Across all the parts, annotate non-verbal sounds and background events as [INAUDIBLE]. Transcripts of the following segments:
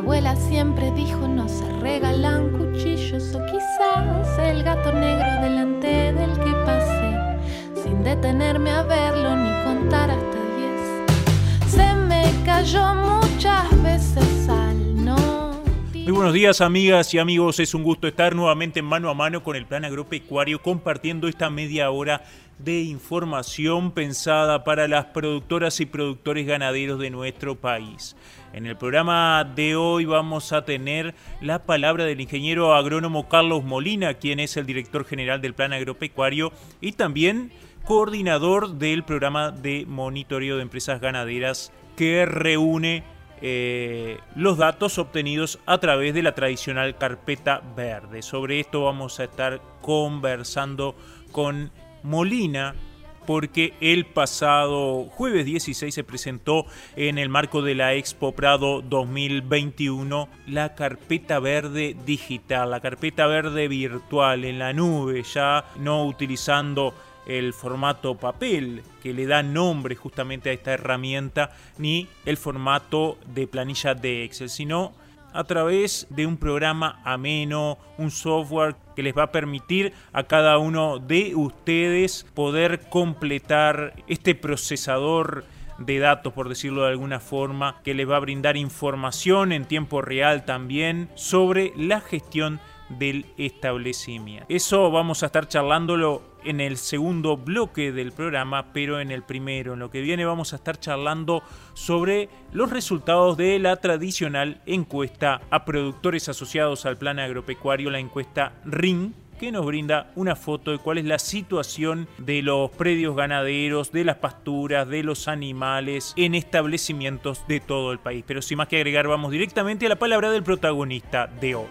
Abuela siempre dijo no se regalan cuchillos o quizás el gato negro delante del que pasé sin detenerme a verlo ni contar hasta diez. Se me cayó muchas veces al no. Muy buenos días amigas y amigos, es un gusto estar nuevamente en mano a mano con el plan agropecuario compartiendo esta media hora de información pensada para las productoras y productores ganaderos de nuestro país. En el programa de hoy vamos a tener la palabra del ingeniero agrónomo Carlos Molina, quien es el director general del Plan Agropecuario y también coordinador del programa de monitoreo de empresas ganaderas que reúne eh, los datos obtenidos a través de la tradicional carpeta verde. Sobre esto vamos a estar conversando con Molina, porque el pasado jueves 16 se presentó en el marco de la Expo Prado 2021 la carpeta verde digital, la carpeta verde virtual en la nube, ya no utilizando el formato papel que le da nombre justamente a esta herramienta, ni el formato de planilla de Excel, sino a través de un programa ameno, un software que les va a permitir a cada uno de ustedes poder completar este procesador de datos, por decirlo de alguna forma, que les va a brindar información en tiempo real también sobre la gestión del establecimiento. Eso vamos a estar charlándolo en el segundo bloque del programa, pero en el primero, en lo que viene vamos a estar charlando sobre los resultados de la tradicional encuesta a productores asociados al plan agropecuario, la encuesta RING, que nos brinda una foto de cuál es la situación de los predios ganaderos, de las pasturas, de los animales en establecimientos de todo el país. Pero sin más que agregar, vamos directamente a la palabra del protagonista de hoy.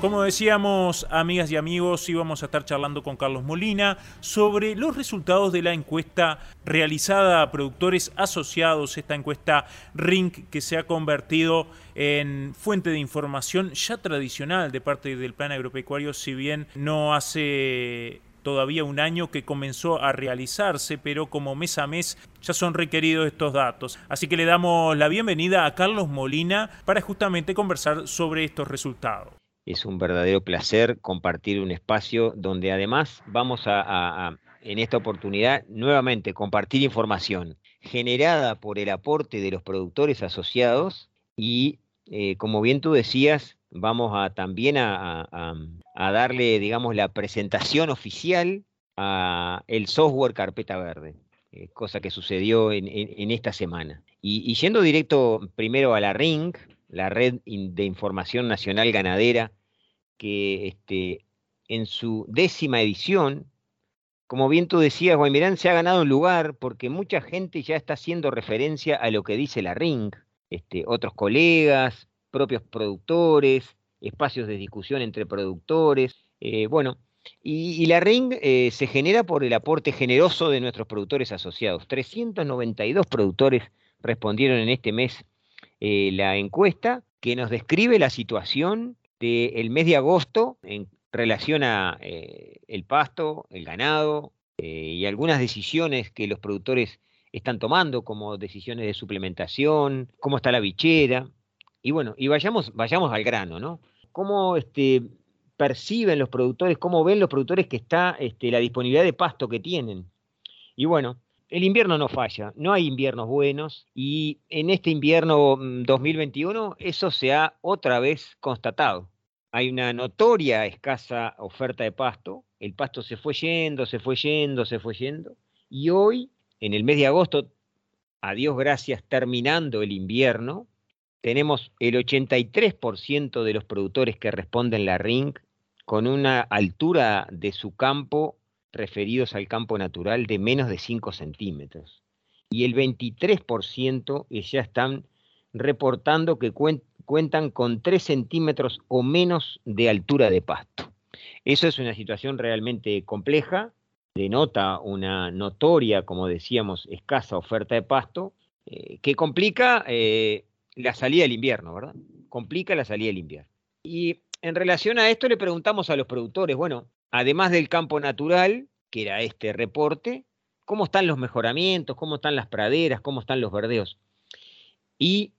Como decíamos, amigas y amigos, íbamos a estar charlando con Carlos Molina sobre los resultados de la encuesta realizada a productores asociados, esta encuesta RINC que se ha convertido en fuente de información ya tradicional de parte del plan agropecuario, si bien no hace todavía un año que comenzó a realizarse, pero como mes a mes ya son requeridos estos datos. Así que le damos la bienvenida a Carlos Molina para justamente conversar sobre estos resultados. Es un verdadero placer compartir un espacio donde además vamos a, en esta oportunidad nuevamente compartir información generada por el aporte de los productores asociados y, eh, como bien tú decías, vamos a también a, darle, digamos, la presentación oficial a el software Carpeta Verde, eh, cosa que sucedió en, esta semana. Y, y, yendo directo primero a la RING, la Red de Información Nacional Ganadera, que este, en su décima edición, como bien tú decías, Guaymirán se ha ganado un lugar porque mucha gente ya está haciendo referencia a lo que dice la RING, este, otros colegas, propios productores, espacios de discusión entre productores. Eh, bueno, y, la RING eh, se genera por el aporte generoso de nuestros productores asociados. 392 productores respondieron en este mes eh, la encuesta que nos describe la situación del mes de agosto en relación a eh, el pasto, el ganado eh, y algunas decisiones que los productores están tomando, como decisiones de suplementación, cómo está la bichera. Y bueno, y vayamos, vayamos al grano, ¿no? ¿Cómo este, perciben los productores, cómo ven los productores que está este, la disponibilidad de pasto que tienen? Y bueno, el invierno no falla, no hay inviernos buenos y en este invierno 2021 mm, eso se ha otra vez constatado. Hay una notoria escasa oferta de pasto, el pasto se fue yendo, se fue yendo, se fue yendo y hoy, en el mes de agosto, a Dios gracias, terminando el invierno, tenemos el 83% de los productores que responden la RINC con una altura de su campo referidos al campo natural de menos de 5 centímetros. y el 23% ya están reportando que cuentan con 3 centímetros o menos de altura de pasto. Eso es una situación realmente compleja, denota una notoria, como decíamos, escasa oferta de pasto, eh, que complica eh, la salida del invierno, ¿verdad? Complica la salida del invierno. Y en relación a esto le preguntamos a los productores, bueno, además del campo natural, que era este reporte, ¿cómo están los mejoramientos? ¿Cómo están las praderas? ¿Cómo están los verdeos? Y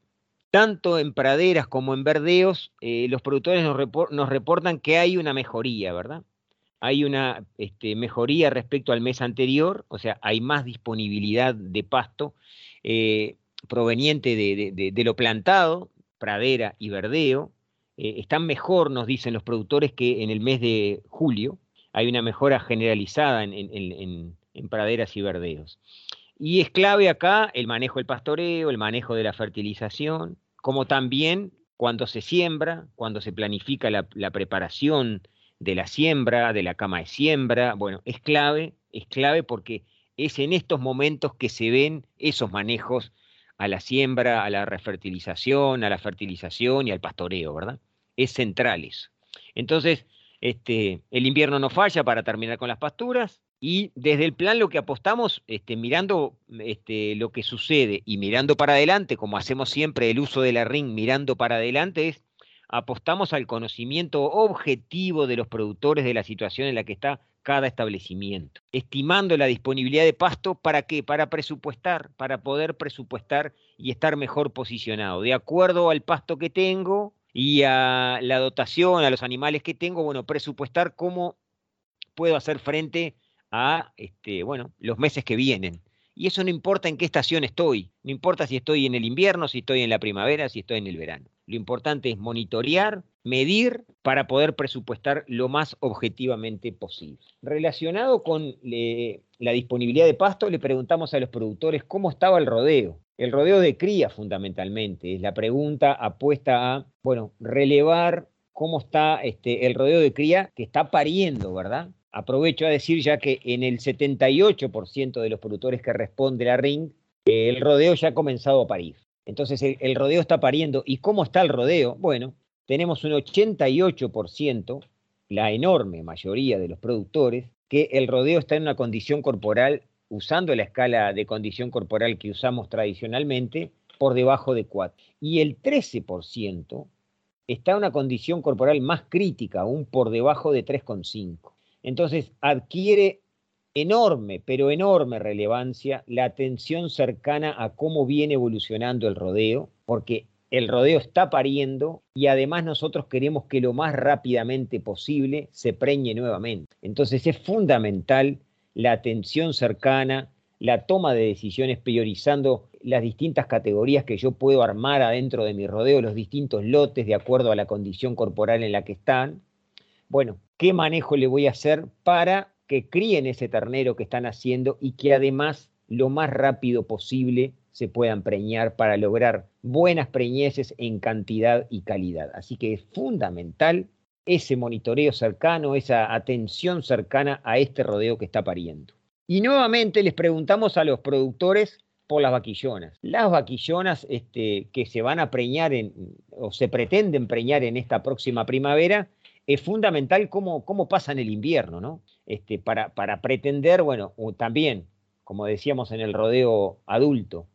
tanto en praderas como en verdeos, eh, los productores nos, reportan que hay una mejoría, ¿verdad? Hay una este, mejoría respecto al mes anterior, o sea, hay más disponibilidad de pasto eh, proveniente de, lo plantado, pradera y verdeo. Eh, están mejor, nos dicen los productores, que en el mes de julio. Hay una mejora generalizada en praderas y verdeos. Y es clave acá el manejo del pastoreo, el manejo de la fertilización, como también cuando se siembra, cuando se planifica la, preparación de la siembra, de la cama de siembra. Bueno, es clave, es clave porque es en estos momentos que se ven esos manejos a la siembra, a la refertilización, a la fertilización y al pastoreo, ¿verdad? Es central eso. Entonces, este, el invierno no falla para terminar con las pasturas, y desde el plan lo que apostamos, este, mirando este, lo que sucede y mirando para adelante, como hacemos siempre el uso de la ring mirando para adelante, es apostamos al conocimiento objetivo de los productores de la situación en la que está cada establecimiento, estimando la disponibilidad de pasto para qué, para presupuestar, para poder presupuestar y estar mejor posicionado, de acuerdo al pasto que tengo y a la dotación, a los animales que tengo, bueno, presupuestar cómo puedo hacer frente a este, bueno, los meses que vienen. Y eso no importa en qué estación estoy, no importa si estoy en el invierno, si estoy en la primavera, si estoy en el verano. Lo importante es monitorear, medir para poder presupuestar lo más objetivamente posible. Relacionado con la disponibilidad de pasto, le preguntamos a los productores cómo estaba el rodeo. El rodeo de cría fundamentalmente, es la pregunta apuesta a, bueno, relevar cómo está este, el rodeo de cría que está pariendo, ¿verdad? aprovecho a decir ya que en el 78% de los productores que responde la RING, el rodeo ya ha comenzado a parir. Entonces el, rodeo está pariendo. ¿Y cómo está el rodeo? Bueno, tenemos un 88%, la enorme mayoría de los productores, que el rodeo está en una condición corporal, usando la escala de condición corporal que usamos tradicionalmente, por debajo de 4. Y el 13% está en una condición corporal más crítica, aún por debajo de 3,5. Entonces adquiere enorme, pero enorme relevancia la atención cercana a cómo viene evolucionando el rodeo, porque el rodeo está pariendo y además nosotros queremos que lo más rápidamente posible se preñe nuevamente. Entonces es fundamental la atención cercana, la toma de decisiones priorizando las distintas categorías que yo puedo armar adentro de mi rodeo, los distintos lotes de acuerdo a la condición corporal en la que están. Bueno, qué manejo le voy a hacer para que críen ese ternero que están haciendo y que además lo más rápido posible se puedan preñar para lograr buenas preñeces en cantidad y calidad. Así que es fundamental ese monitoreo cercano, esa atención cercana a este rodeo que está pariendo. Y nuevamente les preguntamos a los productores por las vaquillonas. Las vaquillonas este, que se van a preñar en, o se pretenden preñar en esta próxima primavera es fundamental cómo, cómo pasa en el invierno, ¿no? Este, para, para pretender, bueno, también, como decíamos en el rodeo adulto,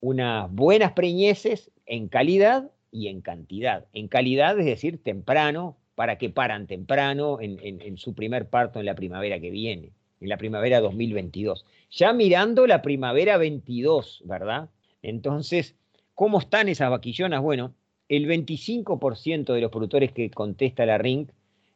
unas buenas preñeces en calidad y en cantidad. En calidad, es decir, temprano, para que paran temprano en, en, su primer parto en la primavera que viene, en la primavera 2022. Ya mirando la primavera 22, ¿verdad? Entonces, ¿cómo están esas vaquillonas? Bueno, el 25% de los productores que contesta la RINC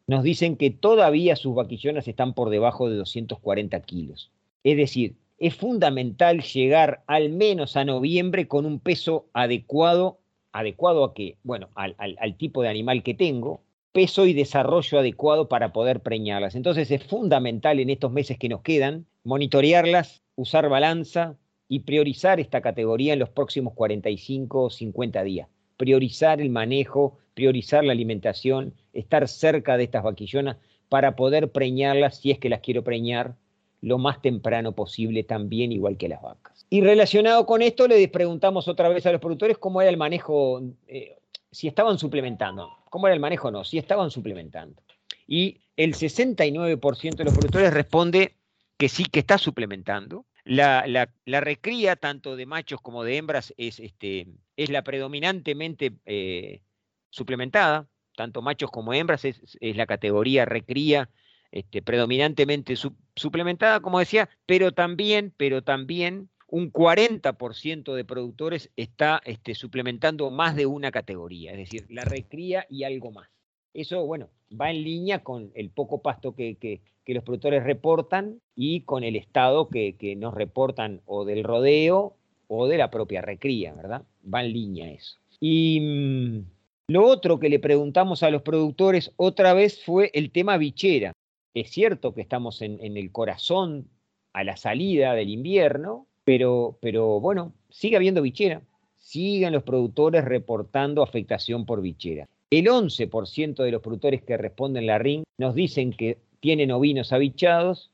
nos dicen que todavía sus vaquillonas están por debajo de 240 kilos. Es decir, es fundamental llegar al menos a noviembre con un peso adecuado, adecuado a qué? Bueno, al, al tipo de animal que tengo, peso y desarrollo adecuado para poder preñarlas. Entonces es fundamental en estos meses que nos quedan monitorearlas, usar balanza y priorizar esta categoría en los próximos 45 o 50 días. Priorizar el manejo priorizar la alimentación, estar cerca de estas vaquillonas para poder preñarlas si es que las quiero preñar lo más temprano posible también igual que las vacas. Y relacionado con esto, le preguntamos otra vez a los productores cómo era el manejo, eh, si estaban suplementando. ¿Cómo era el manejo? No, si estaban suplementando. Y el 69% de los productores responde que sí, que está suplementando. La, recría, tanto de machos como de hembras, es, este, es la predominantemente eh, suplementada, tanto machos como hembras, es, la categoría recría este, predominantemente suplementada, como decía, pero también, pero también un 40% de productores está este, suplementando más de una categoría, es decir, la recría y algo más. Eso, bueno, va en línea con el poco pasto que, los productores reportan y con el estado que, que, nos reportan o del rodeo o de la propia recría, ¿verdad? Va en línea eso. Y mm, lo otro que le preguntamos a los productores otra vez fue el tema bichera. Es cierto que estamos en el corazón a la salida del invierno, pero, pero bueno, sigue habiendo bichera. Siguen los productores reportando afectación por bichera. El 11% de los productores que responden la RIN nos dicen que tienen ovinos abichados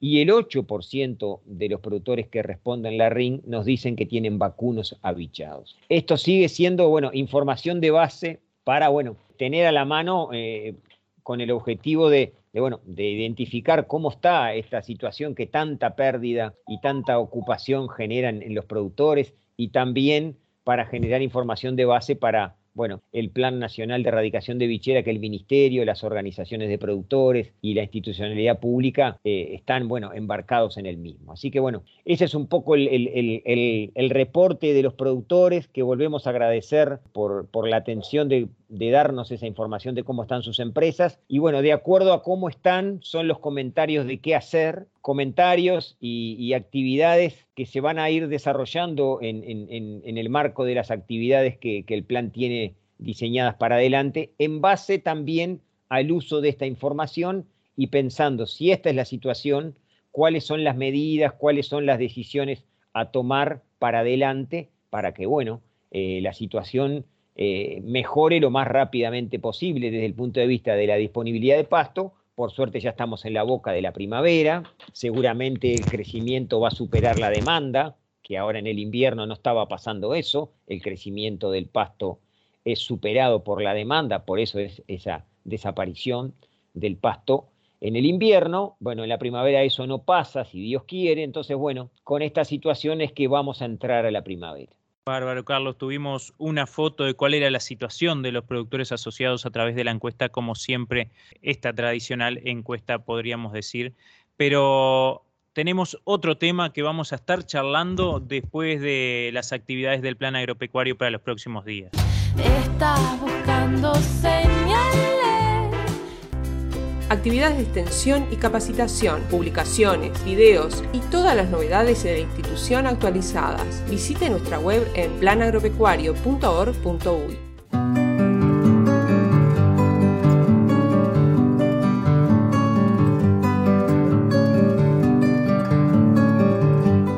y el 8% de los productores que responden la RIN nos dicen que tienen vacunos abichados. Esto sigue siendo, bueno, información de base para, bueno, tener a la mano eh, con el objetivo de, bueno, de identificar cómo está esta situación que tanta pérdida y tanta ocupación generan en los productores y también para generar información de base para bueno, el Plan Nacional de Erradicación de Bichera que el Ministerio, las organizaciones de productores y la institucionalidad pública eh, están, bueno, embarcados en el mismo. Así que, bueno, ese es un poco el, reporte de los productores que volvemos a agradecer por, por la atención de de darnos esa información de cómo están sus empresas. Y bueno, de acuerdo a cómo están, son los comentarios de qué hacer, comentarios y, actividades que se van a ir desarrollando en, el marco de las actividades que, que el plan tiene diseñadas para adelante, en base también al uso de esta información y pensando si esta es la situación, cuáles son las medidas, cuáles son las decisiones a tomar para adelante para que, bueno, eh, la situación eh, mejore lo más rápidamente posible desde el punto de vista de la disponibilidad de pasto. Por suerte ya estamos en la boca de la primavera, seguramente el crecimiento va a superar la demanda, que ahora en el invierno no estaba pasando eso, el crecimiento del pasto es superado por la demanda, por eso es esa desaparición del pasto en el invierno, bueno, en la primavera eso no pasa, si Dios quiere, entonces bueno, con esta situación es que vamos a entrar a la primavera. Bárbaro, Carlos, tuvimos una foto de cuál era la situación de los productores asociados a través de la encuesta, como siempre, esta tradicional encuesta, podríamos decir. Pero tenemos otro tema que vamos a estar charlando después de las actividades del plan agropecuario para los próximos días. Estás buscando señales actividades de extensión y capacitación, publicaciones, videos y todas las novedades de la institución actualizadas. Visite nuestra web en planagropecuario.org.uy.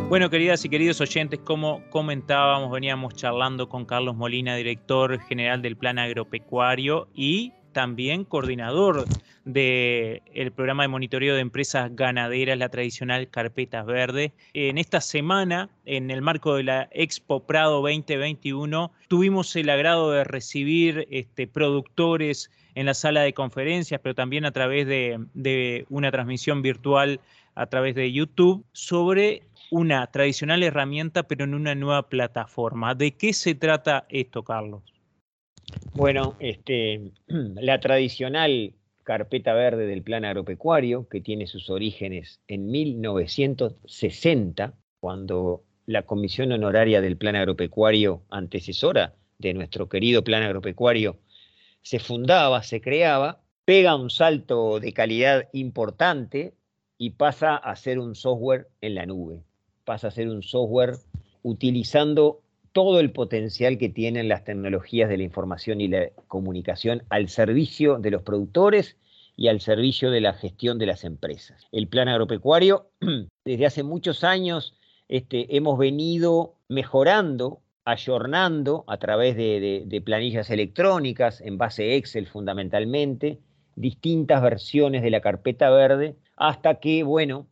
Bueno, queridas y queridos oyentes, como comentábamos, veníamos charlando con Carlos Molina, director general del Plan Agropecuario y también coordinador del programa de monitoreo de empresas ganaderas, la tradicional Carpetas Verde. En esta semana, en el marco de la Expo Prado 2021, tuvimos el agrado de recibir este, productores en la sala de conferencias, pero también a través de una transmisión virtual a través de YouTube sobre una tradicional herramienta, pero en una nueva plataforma. ¿De qué se trata esto, Carlos? Bueno, este, [CLEARS THROAT] la tradicional carpeta verde del plan agropecuario, que tiene sus orígenes en 1960, cuando la Comisión Honoraria del Plan Agropecuario, antecesora de nuestro querido Plan Agropecuario, se fundaba, se creaba, pega un salto de calidad importante y pasa a ser un software en la nube. Pasa a ser un software utilizando todo el potencial que tienen las tecnologías de la información y la comunicación al servicio de los productores y al servicio de la gestión de las empresas. El plan agropecuario, [CLEARS THROAT] desde hace muchos años, este, hemos venido mejorando, ayornando a través de, planillas electrónicas, en base Excel fundamentalmente, distintas versiones de la carpeta verde, hasta que, bueno,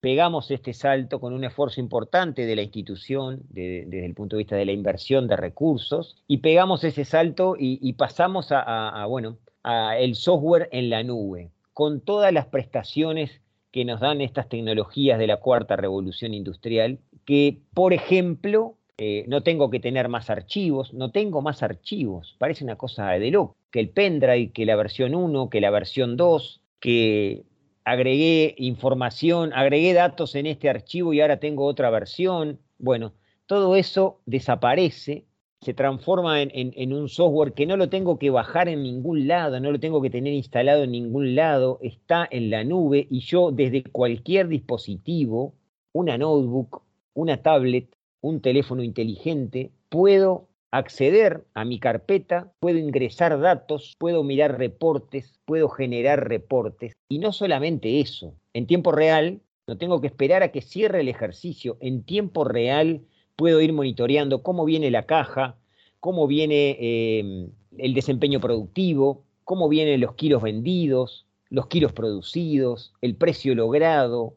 pegamos este salto con un esfuerzo importante de la institución desde el punto de vista de la inversión de recursos y pegamos ese salto y, pasamos a, bueno, a el software en la nube con todas las prestaciones que nos dan estas tecnologías de la cuarta revolución industrial, que por ejemplo eh, no tengo que tener más archivos, no tengo más archivos, parece una cosa de loco, que el pendrive, que la versión 1, que la versión 2, que agregué información, agregué datos en este archivo y ahora tengo otra versión. Bueno, todo eso desaparece, se transforma en, un software que no lo tengo que bajar en ningún lado, no lo tengo que tener instalado en ningún lado, está en la nube y yo desde cualquier dispositivo, una notebook, una tablet, un teléfono inteligente, puedo acceder a mi carpeta, puedo ingresar datos, puedo mirar reportes, puedo generar reportes. Y no solamente eso, en tiempo real, no tengo que esperar a que cierre el ejercicio, en tiempo real puedo ir monitoreando cómo viene la caja, cómo viene eh, el desempeño productivo, cómo vienen los kilos vendidos, los kilos producidos, el precio logrado,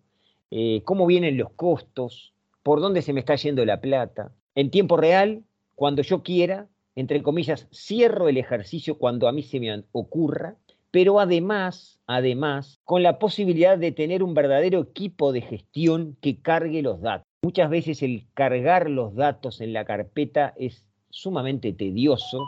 eh, cómo vienen los costos, por dónde se me está yendo la plata. En tiempo real, cuando yo quiera, entre comillas, cierro el ejercicio cuando a mí se me ocurra, pero además, además, con la posibilidad de tener un verdadero equipo de gestión que cargue los datos. Muchas veces el cargar los datos en la carpeta es sumamente tedioso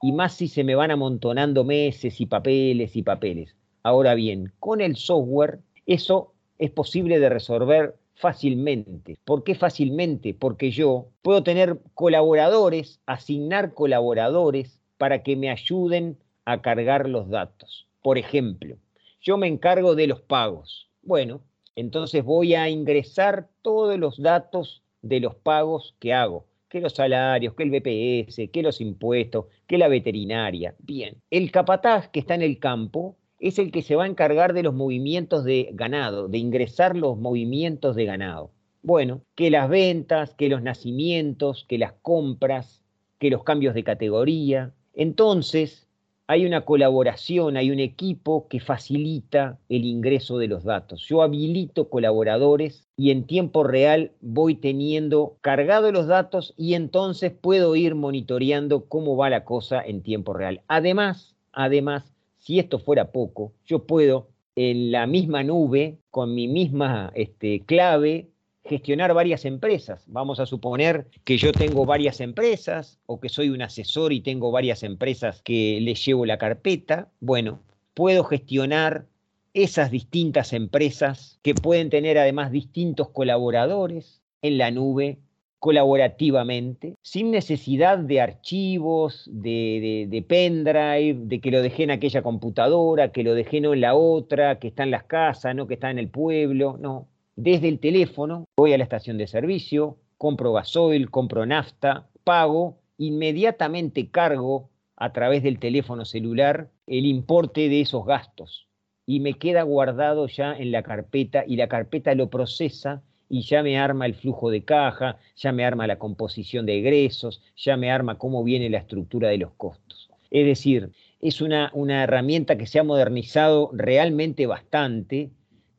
y más si se me van amontonando meses y papeles y papeles. Ahora bien, con el software eso es posible de resolver fácilmente. ¿Por qué fácilmente? Porque yo puedo tener colaboradores, asignar colaboradores para que me ayuden a cargar los datos. Por ejemplo, yo me encargo de los pagos. Bueno, entonces voy a ingresar todos los datos de los pagos que hago, que los salarios, que el BPS, que los impuestos, que la veterinaria. Bien, el capataz que está en el campo es el que se va a encargar de los movimientos de ganado, de ingresar los movimientos de ganado. Bueno, que las ventas, que los nacimientos, que las compras, que los cambios de categoría. Entonces, hay una colaboración, hay un equipo que facilita el ingreso de los datos. Yo habilito colaboradores y en tiempo real voy teniendo cargados los datos y entonces puedo ir monitoreando cómo va la cosa en tiempo real. Además, además, si esto fuera poco, yo puedo en la misma nube, con mi misma este, clave, gestionar varias empresas. Vamos a suponer que yo tengo varias empresas o que soy un asesor y tengo varias empresas que les llevo la carpeta. Bueno, puedo gestionar esas distintas empresas que pueden tener además distintos colaboradores en la nube colaborativamente, sin necesidad de archivos, de, pendrive, de que lo dejé en aquella computadora, que lo dejé no en la otra, que está en las casas, no que está en el pueblo, no. Desde el teléfono voy a la estación de servicio, compro gasoil, compro nafta, pago, inmediatamente cargo a través del teléfono celular el importe de esos gastos y me queda guardado ya en la carpeta y la carpeta lo procesa y ya me arma el flujo de caja, ya me arma la composición de egresos, ya me arma cómo viene la estructura de los costos. Es decir, es una, una herramienta que se ha modernizado realmente bastante,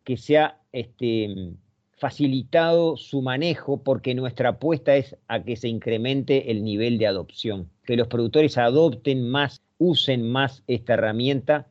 que se ha este, facilitado su manejo porque nuestra apuesta es a que se incremente el nivel de adopción, que los productores adopten más, usen más esta herramienta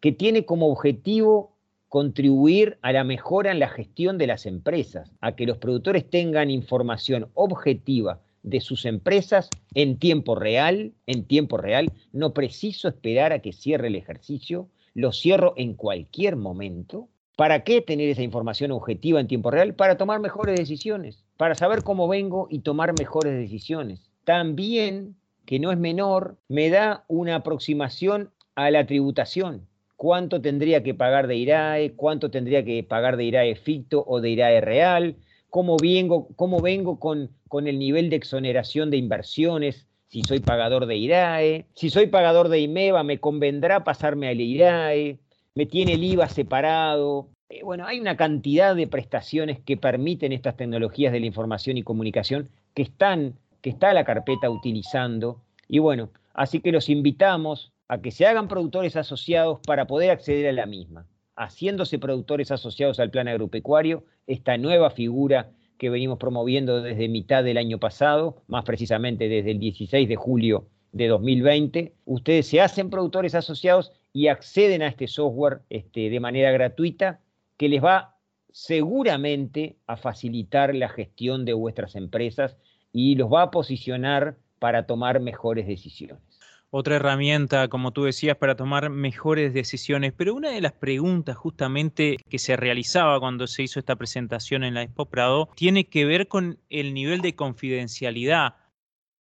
que tiene como objetivo contribuir a la mejora en la gestión de las empresas, a que los productores tengan información objetiva de sus empresas en tiempo real, en tiempo real, no preciso esperar a que cierre el ejercicio, lo cierro en cualquier momento. ¿Para qué tener esa información objetiva en tiempo real? Para tomar mejores decisiones, para saber cómo vengo y tomar mejores decisiones. También, que no es menor, me da una aproximación a la tributación cuánto tendría que pagar de IRAE, cuánto tendría que pagar de IRAE ficto o de IRAE real, cómo vengo, cómo vengo con, con el nivel de exoneración de inversiones, si soy pagador de IRAE, si soy pagador de IMEVA, me convendrá pasarme al IRAE, me tiene el IVA separado. Eh, bueno, hay una cantidad de prestaciones que permiten estas tecnologías de la información y comunicación que están, que está la carpeta utilizando. Y bueno, así que los invitamos a que se hagan productores asociados para poder acceder a la misma. haciéndose productores asociados al plan agropecuario, esta nueva figura que venimos promoviendo desde mitad del año pasado, más precisamente desde el 16 de julio de 2020. Ustedes se hacen productores asociados y acceden a este software este, de manera gratuita que les va seguramente a facilitar la gestión de vuestras empresas y los va a posicionar para tomar mejores decisiones otra herramienta, como tú decías, para tomar mejores decisiones. Pero una de las preguntas justamente que se realizaba cuando se hizo esta presentación en la Expo Prado tiene que ver con el nivel de confidencialidad.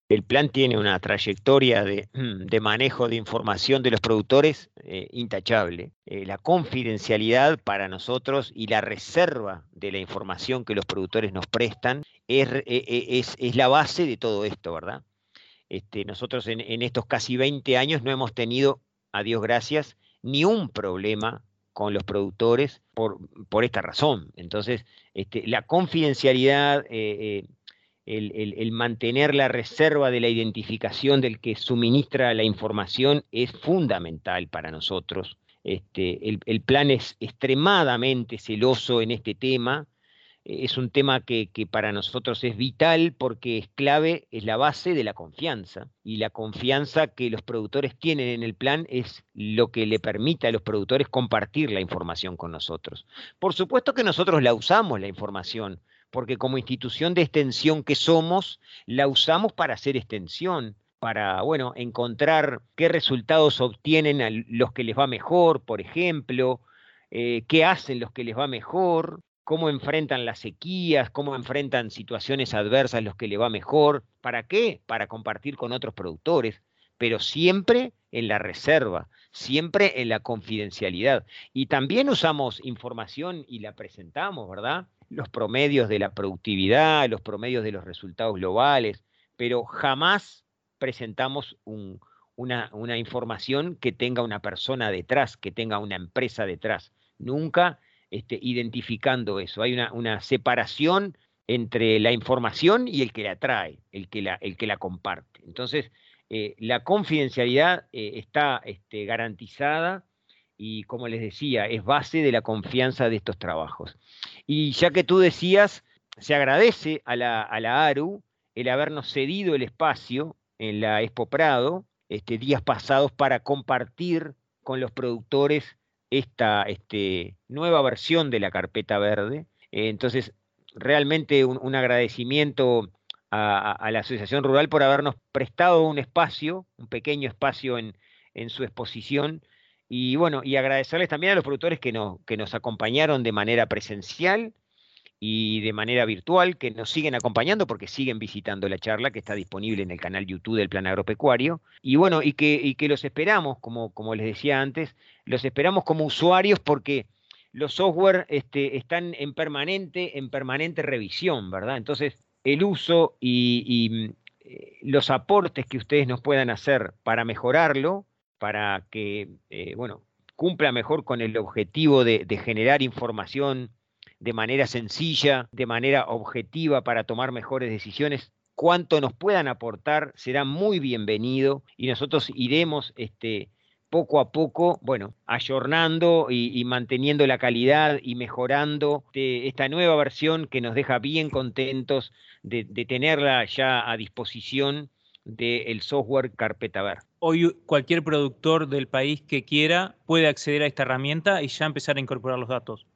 El plan tiene una trayectoria de, manejo de información de los productores eh, intachable. Eh, la confidencialidad para nosotros y la reserva de la información que los productores nos prestan es, es, es la base de todo esto, ¿verdad? Este, nosotros en, estos casi 20 años no hemos tenido, a Dios gracias, ni un problema con los productores por, esta razón. Entonces, este, la confidencialidad, eh, eh, el, mantener la reserva de la identificación del que suministra la información es fundamental para nosotros. Este, el, plan es extremadamente celoso en este tema es un tema que, para nosotros es vital porque es clave, es la base de la confianza. Y la confianza que los productores tienen en el plan es lo que le permite a los productores compartir la información con nosotros. Por supuesto que nosotros la usamos, la información, porque como institución de extensión que somos, la usamos para hacer extensión para, bueno, encontrar qué resultados obtienen los que les va mejor, por ejemplo, eh, qué hacen los que les va mejor, cómo enfrentan las sequías, cómo enfrentan situaciones adversas los que le va mejor. ¿Para qué? Para compartir con otros productores, pero siempre en la reserva, siempre en la confidencialidad. Y también usamos información y la presentamos, ¿verdad? Los promedios de la productividad, los promedios de los resultados globales, pero jamás presentamos una, una información que tenga una persona detrás, que tenga una empresa detrás. Nunca este, identificando eso. Hay una, separación entre la información y el que la trae, el que la, el que la comparte. Entonces, eh, la confidencialidad eh, está este, garantizada y, como les decía, es base de la confianza de estos trabajos. Y ya que tú decías, se agradece a la, a la ARU el habernos cedido el espacio en la Expo Prado, este, días pasados, para compartir con los productores esta este, nueva versión de la carpeta verde. Eh, entonces, realmente un, agradecimiento a, la Asociación Rural por habernos prestado un espacio, un pequeño espacio en, su exposición. Y bueno, y agradecerles también a los productores que, que nos acompañaron de manera presencial y de manera virtual, que nos siguen acompañando porque siguen visitando la charla que está disponible en el canal YouTube del Plan Agropecuario. Y bueno, y que, y que los esperamos, como, como les decía antes, los esperamos como usuarios porque los software este, están en permanente, en permanente revisión, ¿verdad? Entonces, el uso y, eh, los aportes que ustedes nos puedan hacer para mejorarlo, para que, eh, bueno, cumpla mejor con el objetivo de, de generar información de manera sencilla, de manera objetiva para tomar mejores decisiones, cuanto nos puedan aportar será muy bienvenido y nosotros iremos este, poco a poco, bueno, ayornando y, manteniendo la calidad y mejorando esta nueva versión que nos deja bien contentos de, tenerla ya a disposición del software Carpeta Ver. Hoy cualquier productor del país que quiera puede acceder a esta herramienta y ya empezar a incorporar los datos.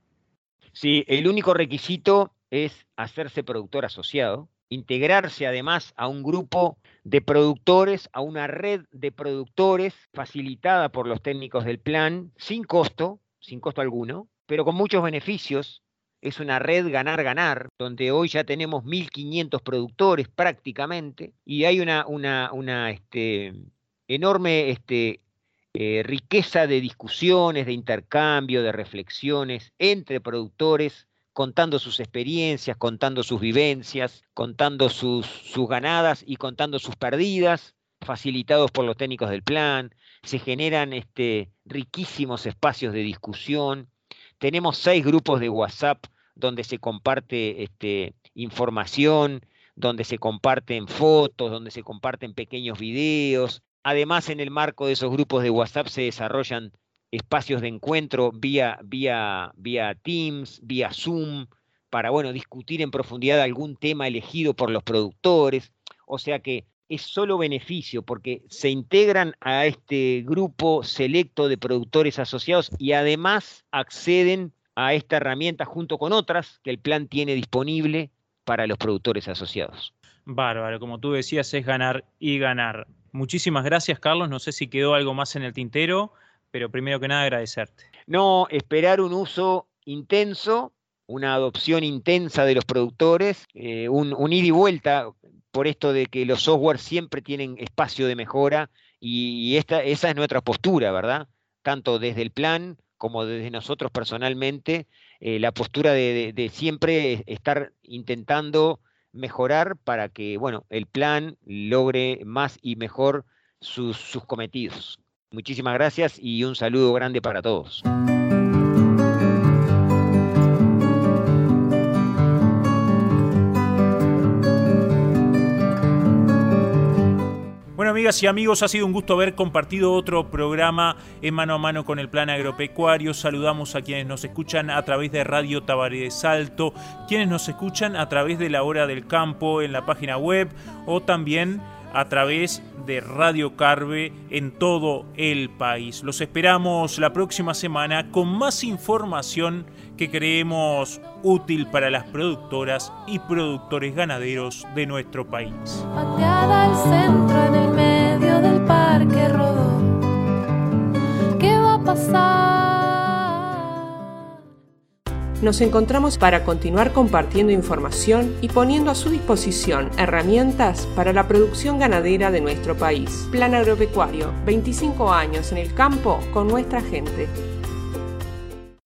Sí, el único requisito es hacerse productor asociado, integrarse además a un grupo de productores, a una red de productores facilitada por los técnicos del plan, sin costo, sin costo alguno, pero con muchos beneficios. Es una red ganar-ganar, donde hoy ya tenemos 1.500 productores prácticamente, y hay una, una, una este, enorme este, eh, riqueza de discusiones, de intercambio, de reflexiones entre productores, contando sus experiencias, contando sus vivencias, contando sus, ganadas y contando sus perdidas, facilitados por los técnicos del plan. Se generan este, riquísimos espacios de discusión. Tenemos seis grupos de WhatsApp donde se comparte este, información, donde se comparten fotos, donde se comparten pequeños videos, Además, en el marco de esos grupos de WhatsApp se desarrollan espacios de encuentro vía, vía, vía Teams, vía Zoom, para bueno, discutir en profundidad algún tema elegido por los productores. O sea que es solo beneficio porque se integran a este grupo selecto de productores asociados y además acceden a esta herramienta junto con otras que el plan tiene disponible para los productores asociados. Bárbaro, como tú decías, es ganar y ganar. Muchísimas gracias, Carlos. No sé si quedó algo más en el tintero, pero primero que nada agradecerte. No, esperar un uso intenso, una adopción intensa de los productores, eh, un, un y vuelta por esto de que los software siempre tienen espacio de mejora y, esta, esa es nuestra postura, ¿verdad? Tanto desde el plan como desde nosotros personalmente, eh, la postura de, siempre estar intentando mejorar para que, bueno, el plan logre más y mejor sus, sus cometidos. Muchísimas gracias y un saludo grande para todos. Amigas y amigos, ha sido un gusto haber compartido otro programa en mano a mano con el plan agropecuario. Saludamos a quienes nos escuchan a través de Radio Tabaré de Salto, quienes nos escuchan a través de la hora del campo en la página web o también a través de Radio Carve en todo el país. Los esperamos la próxima semana con más información que creemos útil para las productoras y productores ganaderos de nuestro país. al centro en el medio del parque rodó. ¿Qué va a pasar? Nos encontramos para continuar compartiendo información y poniendo a su disposición herramientas para la producción ganadera de nuestro país. Plan Agropecuario, 25 años en el campo con nuestra gente.